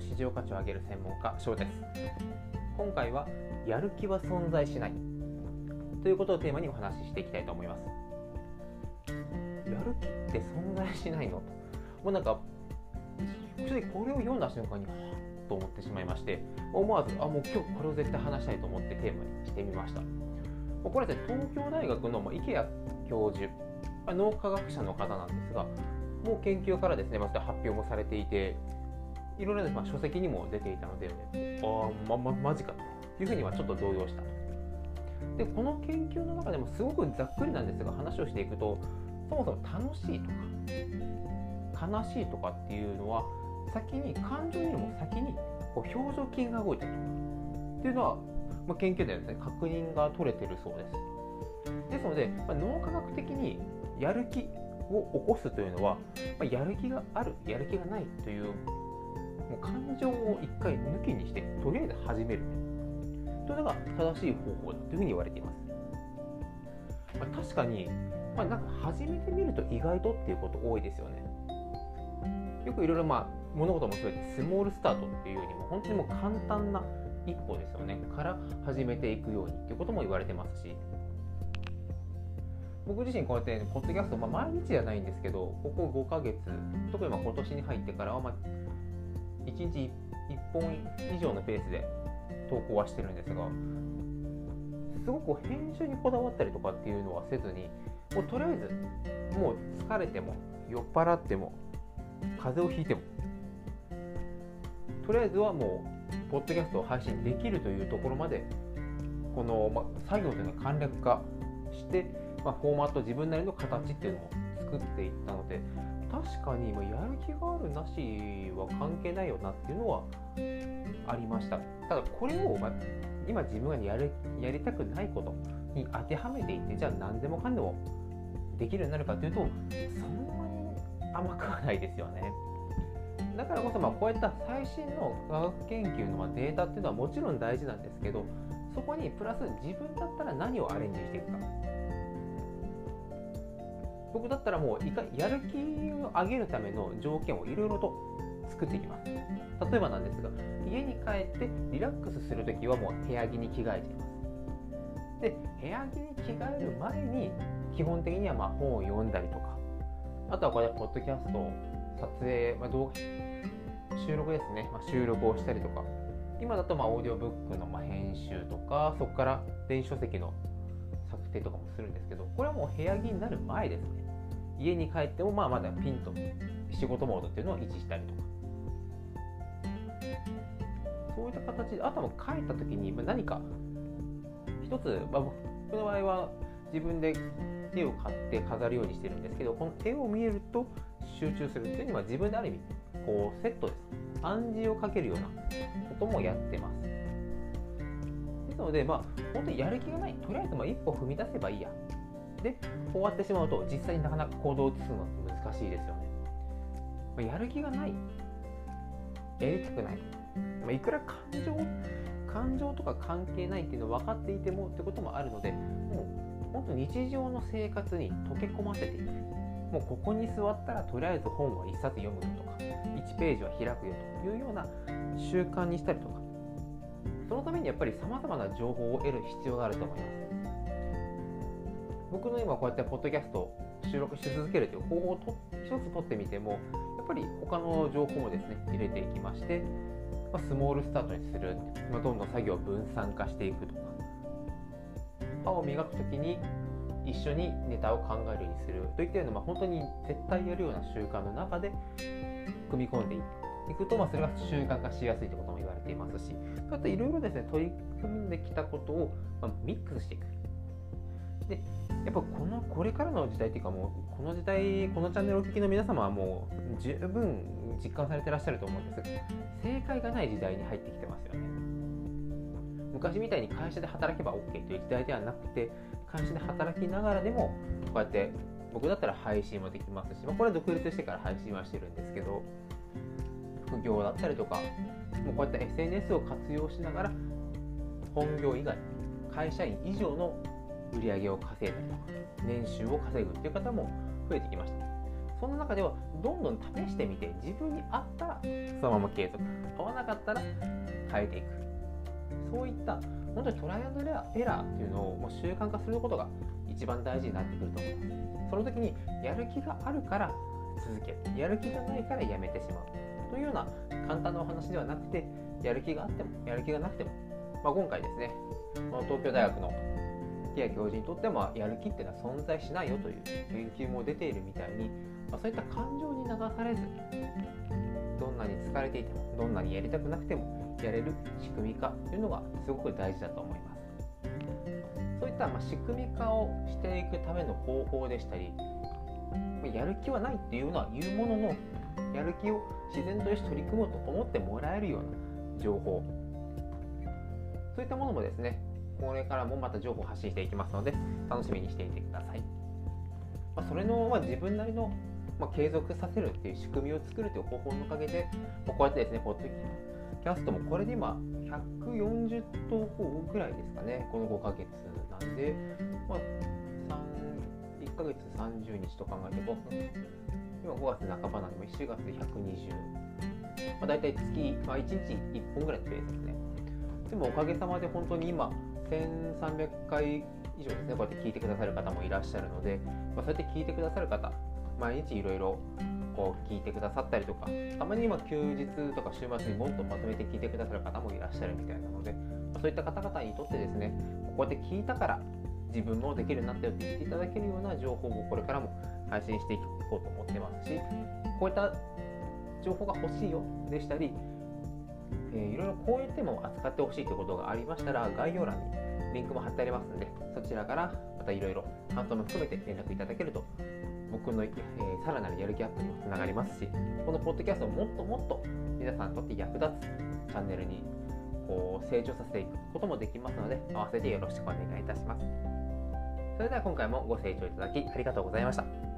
の市場価値を上げる専門家翔です。今回はやる気は存在しない。ということをテーマにお話ししていきたいと思います。やる気って存在しないの？ともうなんか正直これを読んだ瞬間にはっと思ってしまいまして思わずあもう今日これを絶対話したいと思ってテーマにしてみました。これは、ね、東京大学の池谷教授脳科学者の方なんですがもう研究からですねまた発表もされていていろいろな、まあ、書籍にも出ていたので、ああままマジかというふうにはちょっと動揺したでこの研究の中でもすごくざっくりなんですが話をしていくとそもそも楽しいとか悲しいとかっていうのは先に感情よりも先にこう表情筋が動いてる。っていうのは、まあ、研究ではですね。確認が取れてるそうです。ですので、まあ、脳科学的にやる気を起こすというのは、まあ、やる気があるやる気がないという感情を一回抜きにしてとりあえず始めるというのが正しい方法だというふうに言われています、まあ、確かに、まあ、なんか始めてみると意外とっていうこと多いですよね。よくいろいろまあ物事も全てスモールスタートっていうよりも本当にもう簡単な一歩ですよね。から始めていくようにっていうことも言われてますし。僕自身こうやってポッドキャスト、まあ、毎日じゃないんですけどここ5ヶ月特にま今年に入ってからは、まあ、1日1本以上のペースで投稿はしてるんですがすごく編集にこだわったりとかっていうのはせずにもうとりあえずもう疲れても酔っ払っても風邪をひいてもとりあえずはもうポッドキャストを配信できるというところまでこの、ま、作業というのは簡略化してま、フォーマット自分なりの形っていうのを作っていったので確かにやる気があるなしは関係ないよなっていうのはありました。ただこれを、ま今自分がやるやりたくないことに当てはめていってじゃあ何でもかんでもできるようになるかというとそんなに甘くはないですよね。だからこそまあこういった最新の科学研究のデータっていうのはもちろん大事なんですけどそこにプラス自分だったら何をアレンジしていくか。僕だったらもういかやる気を上げるための条件をいろいろと作っていきます。例えばなんですが家に帰ってリラックスするときはもう部屋着に着替えていますで部屋着に着替える前に基本的にはま本を読んだりとかあとはこれポッドキャスト撮影、まあ、動画収録ですね、まあ、収録をしたりとか今だとまあオーディオブックのま編集とかそこから電子書籍の策定とかもするんですけどこれはもう部屋着になる前ですね。家に帰ってもまあまだピンと仕事モードっていうのを維持したりとか。そういった形であとは帰った時に何か一つ、まあ、僕の場合は自分で絵を買って飾るようにしてるんですけどこの絵を見えると集中するっていうのは自分である意味こうセットです。暗示をかけるようなこともやってます。ので、まあ、本当にやる気がない。とりあえずまあ一歩踏み出せばいいや。で、終わってしまうと、実際になかなか行動を移すのって難しいですよね。まあ、やる気がない。やりたくない。まあ、いくら感情、感情とか関係ないっていうのは分かっていてもってこともあるので、もう本当日常の生活に溶け込ませていく。もうここに座ったらとりあえず本は1冊読むよとか1ページは開くよというような習慣にしたりとかそのためにやっぱりさまざまな情報を得る必要があると思います。僕の今こうやってポッドキャスト収録し続けるという方法をと一つ取ってみてもやっぱり他の情報もですね入れていきまして、ま、スモールスタートにする、まあ、どんどん作業を分散化していくとか。歯を磨く時に一緒にネタを考えるようにするといったような、ま、本当に絶対やるような習慣の中で組み込んでいくと、まあ、それが習慣化しやすいということも言われていますしそうやっていろいろですね取り組んできたことを、まあ、ミックスしていく。でやっぱこのこれからの時代っていうかもうこの時代このチャンネルをお聞きの皆様はもう十分実感されてらっしゃると思うんです。正解がない時代に入ってきてますよね。昔みたいに会社で働けば OK という時代ではなくて会社で働きながらでもこうやって僕だったら配信もできますし、まあ、これは独立してから配信はしてるんですけど副業だったりとかもうこういった SNS を活用しながら本業以外会社員以上の売り上げを稼いだりとか年収を稼ぐっていう方も増えてきました。その中ではどんどん試してみて自分に合ったらそのまま継続。合わなかったら変えていく。そういった本当にトライアンドエラーっていうのをもう習慣化することが一番大事になってくると思いますその時にやる気があるから続ける。やる気がないからやめてしまう。というような簡単なお話ではなくてやる気があってもやる気がなくても、まあ、今回ですね、まあ、東京大学のティア教授にとってもやる気っていうのは存在しないよという研究も出ているみたいに、まあ、そういった感情に流されずどんなに疲れていてもどんなにやりたくなくてもやれる仕組み化というのがすごく大事だと思います。そういったま仕組み化をしていくための方法でしたりやる気はないっていうのは言うもののやる気を自然とよし取り組もうと思ってもらえるような情報。そういったものもですねこれからもまた情報を発信していきますので楽しみにしていてください、まあ、それの、まあ、自分なりの、まあ、継続させるっていう仕組みを作るという方法のおかげで、まあ、こうやってですねポッドキャストもこれで今140投稿ぐらいですかねこの5ヶ月なんで、まあ、1ヶ月30日と考えて5今5月半ばなんで7月で120、まあ、大体月、まあ、1日1本ぐらいのペースですね。でもおかげさまで本当に今1300回以上ですねこうやって聞いてくださる方もいらっしゃるので、まあ、そうやって聞いてくださる方毎日いろいろこう聞いてくださったりとかたまに今休日とか週末にもっとまとめて聞いてくださる方もいらっしゃるみたいなので、まあ、そういった方々にとってですねこうやって聞いたから自分もできるようになったよって言っていただけるような情報をこれからも配信していこうと思ってますしこういった情報が欲しいよでしたり、えー、いろいろこういうテーマを扱ってほしいということがありましたら概要欄にリンクも貼ってありますのでそちらからまたいろいろ感想も含めて連絡いただけると僕の、えー、さらなるやる気アップにもつながりますしこのポッドキャストをもっともっと皆さんにとって役立つチャンネルにこう成長させていくこともできますので合わせてよろしくお願いいたします。それでは今回もご清聴いただきありがとうございました。